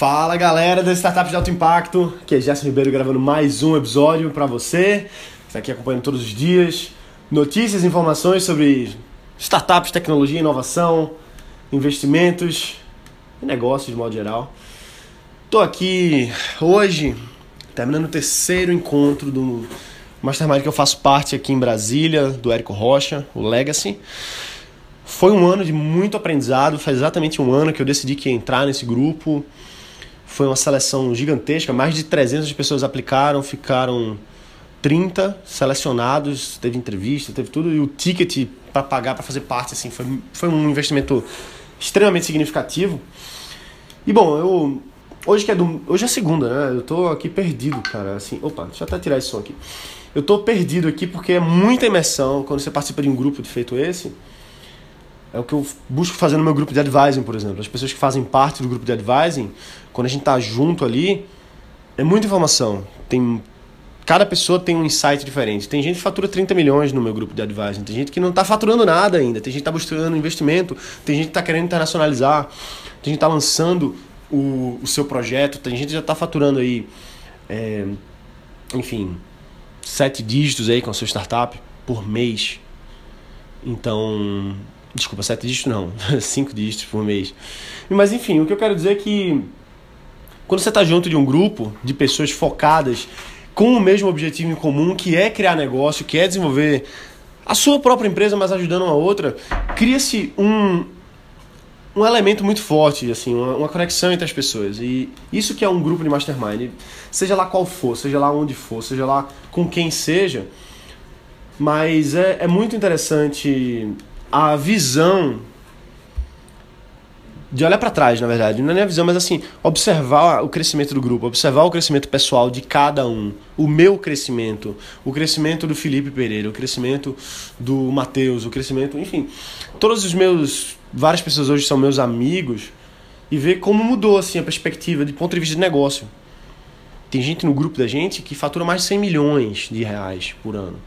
Fala galera das Startups de Alto Impacto, aqui é Gerson Ribeiro gravando mais um episódio para você, está aqui acompanhando todos os dias, notícias informações sobre startups, tecnologia, inovação, investimentos e negócios de modo geral. Estou aqui hoje terminando o terceiro encontro do Mastermind que eu faço parte aqui em Brasília, do Érico Rocha, o Legacy. Foi um ano de muito aprendizado, faz exatamente um ano que eu decidi que ia entrar nesse grupo. Foi uma seleção gigantesca, mais de 300 pessoas aplicaram, ficaram 30 selecionados, teve entrevista, teve tudo, e o ticket para pagar, para fazer parte, assim, foi, foi um investimento extremamente significativo. E bom, eu. Hoje que é do, Hoje é segunda, né? Eu tô aqui perdido, cara. Assim, opa, deixa eu até tirar esse som aqui. Eu tô perdido aqui porque é muita imersão quando você participa de um grupo de feito esse. É o que eu busco fazer no meu grupo de advising, por exemplo. As pessoas que fazem parte do grupo de advising, quando a gente tá junto ali, é muita informação. Tem cada pessoa tem um insight diferente. Tem gente que fatura 30 milhões no meu grupo de advising, tem gente que não está faturando nada ainda, tem gente que está buscando investimento, tem gente que está querendo internacionalizar, tem gente que está lançando o, o seu projeto, tem gente que já está faturando aí, é, enfim, sete dígitos aí com a sua startup por mês. Então, desculpa, sete dígitos não, cinco dígitos por mês. Mas enfim, o que eu quero dizer é que quando você está junto de um grupo de pessoas focadas com o mesmo objetivo em comum, que é criar negócio, que é desenvolver a sua própria empresa, mas ajudando uma outra, cria-se um, um elemento muito forte, assim, uma, uma, conexão entre as pessoas. E isso que é um grupo de mastermind, seja lá qual for, seja lá onde for, seja lá com quem seja, mas é, é muito interessante a visão de olhar para trás, na verdade, não é nem a visão, mas assim, observar o crescimento do grupo, observar o crescimento pessoal de cada um, o meu crescimento, o crescimento do Felipe Pereira, o crescimento do Matheus, o crescimento, enfim, todos os meus, várias pessoas hoje são meus amigos e ver como mudou assim a perspectiva de ponto de vista de negócio. Tem gente no grupo da gente que fatura mais de 100 milhões de reais por ano.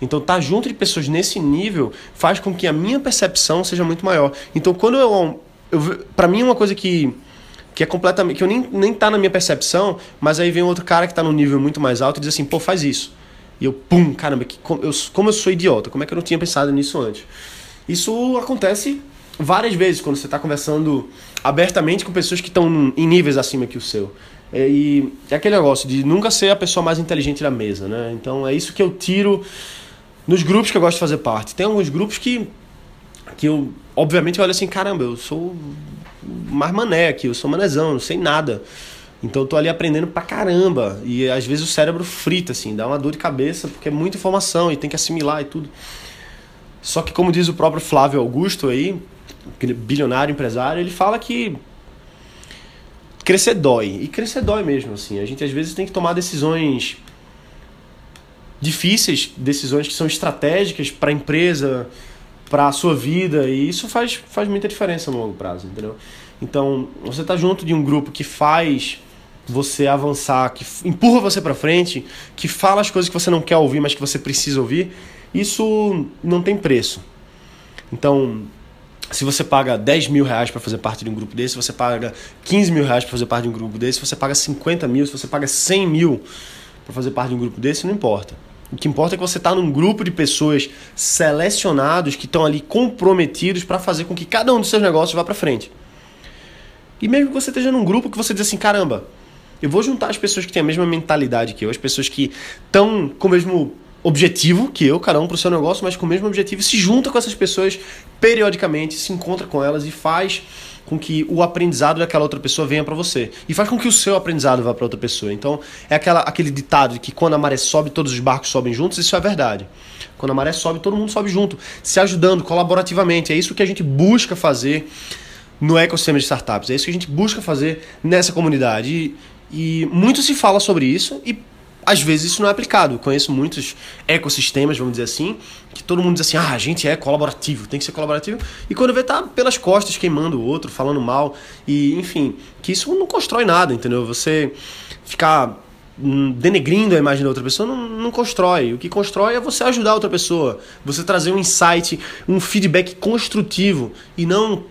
Então, estar tá junto de pessoas nesse nível faz com que a minha percepção seja muito maior. Então, quando eu para mim é uma coisa que que é completamente que eu nem nem tá na minha percepção, mas aí vem outro cara que tá num nível muito mais alto e diz assim, pô, faz isso. E eu, pum, caramba, que, como, eu, como eu sou idiota, como é que eu não tinha pensado nisso antes? Isso acontece várias vezes quando você está conversando abertamente com pessoas que estão em níveis acima que o seu. É, e é aquele negócio de nunca ser a pessoa mais inteligente da mesa, né? Então é isso que eu tiro nos grupos que eu gosto de fazer parte. Tem alguns grupos que que eu, obviamente, eu olho assim, caramba, eu sou mais mané aqui, eu sou manezão, não sei nada. Então eu tô ali aprendendo pra caramba. E às vezes o cérebro frita, assim, dá uma dor de cabeça, porque é muita informação e tem que assimilar e tudo. Só que, como diz o próprio Flávio Augusto aí, bilionário empresário, ele fala que crescer dói. E crescer dói mesmo, assim. A gente às vezes tem que tomar decisões difíceis, decisões que são estratégicas para a empresa, para a sua vida e isso faz, faz muita diferença no longo prazo, entendeu? Então, você tá junto de um grupo que faz você avançar, que empurra você para frente, que fala as coisas que você não quer ouvir, mas que você precisa ouvir, isso não tem preço. Então, se você paga 10 mil reais para fazer parte de um grupo desse, se você paga 15 mil reais para fazer parte de um grupo desse, se você paga 50 mil, se você paga 100 mil para fazer parte de um grupo desse, não importa. O que importa é que você está num grupo de pessoas selecionados que estão ali comprometidos para fazer com que cada um dos seus negócios vá para frente. E mesmo que você esteja num grupo que você diz assim, caramba, eu vou juntar as pessoas que têm a mesma mentalidade que eu, as pessoas que estão com o mesmo objetivo que eu, cada um para o seu negócio, mas com o mesmo objetivo, se junta com essas pessoas periodicamente, se encontra com elas e faz com que o aprendizado daquela outra pessoa venha para você e faz com que o seu aprendizado vá para outra pessoa. Então, é aquela, aquele ditado de que quando a maré sobe, todos os barcos sobem juntos, isso é verdade. Quando a maré sobe, todo mundo sobe junto, se ajudando colaborativamente. É isso que a gente busca fazer no ecossistema de startups. É isso que a gente busca fazer nessa comunidade. E, e muito se fala sobre isso e às vezes isso não é aplicado. Eu conheço muitos ecossistemas, vamos dizer assim, que todo mundo diz assim: ah, a gente é colaborativo, tem que ser colaborativo. E quando vê, tá pelas costas queimando o outro, falando mal. E, enfim, que isso não constrói nada, entendeu? Você ficar hum, denegrindo a imagem da outra pessoa não, não constrói. O que constrói é você ajudar a outra pessoa, você trazer um insight, um feedback construtivo e não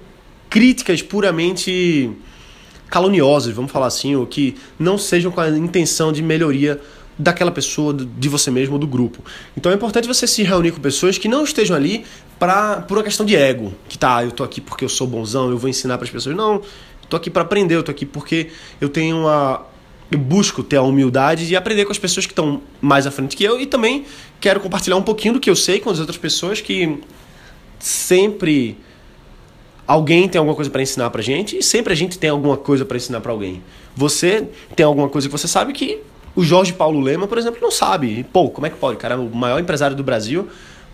críticas puramente caluniosas, vamos falar assim, ou que não sejam com a intenção de melhoria daquela pessoa, de você mesmo do grupo. Então é importante você se reunir com pessoas que não estejam ali pra, por uma questão de ego, que tá, eu tô aqui porque eu sou bonzão, eu vou ensinar para as pessoas. Não, eu tô aqui para aprender, eu tô aqui porque eu tenho uma eu busco ter a humildade de aprender com as pessoas que estão mais à frente que eu e também quero compartilhar um pouquinho do que eu sei com as outras pessoas que sempre alguém tem alguma coisa para ensinar pra gente e sempre a gente tem alguma coisa para ensinar para alguém. Você tem alguma coisa que você sabe que o Jorge Paulo Lema, por exemplo, não sabe. Pô, como é que pode? O cara é o maior empresário do Brasil.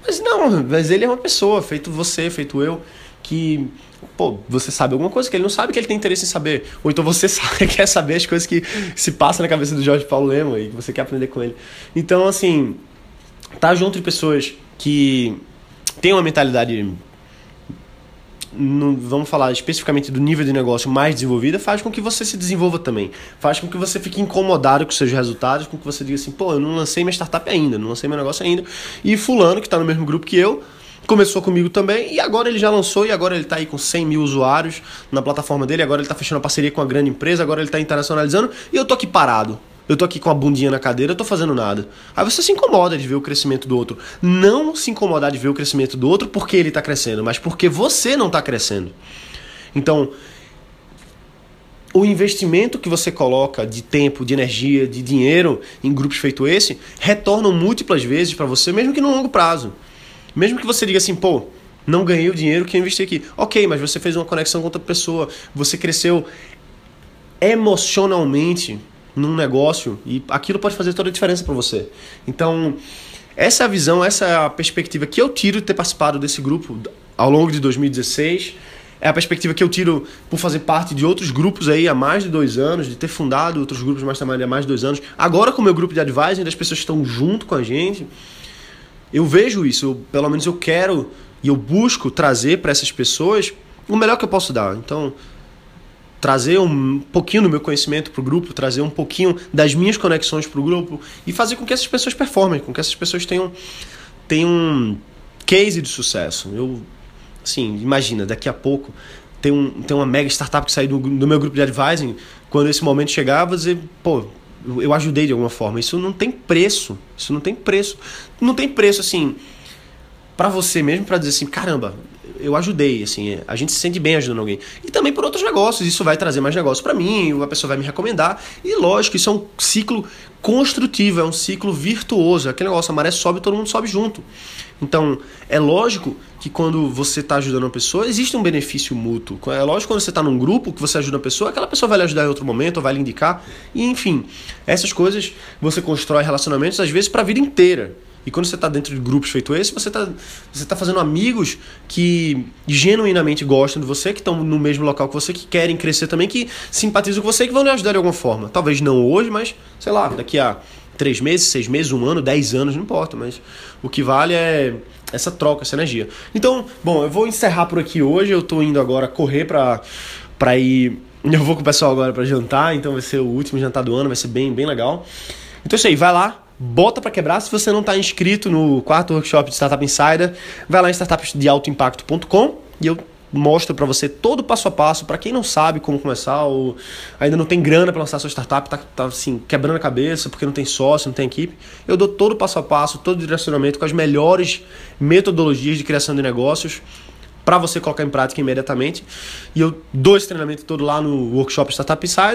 Mas não, mas ele é uma pessoa, feito você, feito eu, que pô, você sabe alguma coisa que ele não sabe que ele tem interesse em saber. Ou então você sabe, quer saber as coisas que se passam na cabeça do Jorge Paulo Lema e que você quer aprender com ele. Então, assim, tá junto de pessoas que têm uma mentalidade no, vamos falar especificamente do nível de negócio mais desenvolvida, faz com que você se desenvolva também. Faz com que você fique incomodado com seus resultados, com que você diga assim, pô, eu não lancei minha startup ainda, não lancei meu negócio ainda. E fulano, que está no mesmo grupo que eu, começou comigo também e agora ele já lançou e agora ele está aí com 100 mil usuários na plataforma dele, agora ele está fechando a parceria com a grande empresa, agora ele está internacionalizando e eu tô aqui parado. Eu tô aqui com a bundinha na cadeira, eu tô fazendo nada. Aí você se incomoda de ver o crescimento do outro. Não se incomodar de ver o crescimento do outro porque ele tá crescendo, mas porque você não tá crescendo. Então, o investimento que você coloca de tempo, de energia, de dinheiro em grupos feito esse, retornam múltiplas vezes para você, mesmo que no longo prazo. Mesmo que você diga assim, pô, não ganhei o dinheiro que eu investi aqui. Ok, mas você fez uma conexão com outra pessoa, você cresceu emocionalmente num negócio e aquilo pode fazer toda a diferença para você. Então, essa é a visão, essa é a perspectiva que eu tiro de ter participado desse grupo ao longo de 2016. É a perspectiva que eu tiro por fazer parte de outros grupos aí há mais de dois anos, de ter fundado outros grupos mais também há mais de dois anos. Agora com o meu grupo de advising, das pessoas que estão junto com a gente. Eu vejo isso, eu, pelo menos eu quero e eu busco trazer para essas pessoas o melhor que eu posso dar. Então, trazer um pouquinho do meu conhecimento para o grupo, trazer um pouquinho das minhas conexões para o grupo e fazer com que essas pessoas performem, com que essas pessoas tenham, tenham um case de sucesso. Eu, assim, imagina, daqui a pouco tem, um, tem uma mega startup que sair do, do meu grupo de advising, quando esse momento chegar, dizer, pô, eu ajudei de alguma forma. Isso não tem preço. Isso não tem preço. Não tem preço, assim, para você mesmo, para dizer assim, caramba, eu ajudei, assim, a gente se sente bem ajudando alguém. E também por outros negócios, isso vai trazer mais negócio para mim, a pessoa vai me recomendar. E lógico, isso é um ciclo construtivo, é um ciclo virtuoso. Aquele negócio, a maré sobe, todo mundo sobe junto. Então, é lógico que quando você está ajudando uma pessoa, existe um benefício mútuo. É lógico que quando você está num grupo que você ajuda uma pessoa, aquela pessoa vai lhe ajudar em outro momento, ou vai lhe indicar. E, enfim, essas coisas você constrói relacionamentos, às vezes, para a vida inteira. E quando você está dentro de grupos feito esse, você está você tá fazendo amigos que genuinamente gostam de você, que estão no mesmo local que você, que querem crescer também, que simpatizam com você que vão lhe ajudar de alguma forma. Talvez não hoje, mas sei lá, daqui a três meses, seis meses, um ano, dez anos, não importa, mas o que vale é essa troca, essa energia. Então, bom, eu vou encerrar por aqui hoje. Eu estou indo agora correr para para ir. Eu vou com o pessoal agora para jantar, então vai ser o último jantar do ano, vai ser bem, bem legal. Então é isso aí, vai lá, bota para quebrar. Se você não está inscrito no quarto workshop de Startup Insider, vai lá em startupsdealtoimpacto.com e eu mostro para você todo o passo a passo para quem não sabe como começar ou ainda não tem grana para lançar sua startup, tá, tá assim, quebrando a cabeça porque não tem sócio, não tem equipe. Eu dou todo o passo a passo, todo o direcionamento com as melhores metodologias de criação de negócios para você colocar em prática imediatamente. E eu dou esse treinamento todo lá no workshop Startup Insider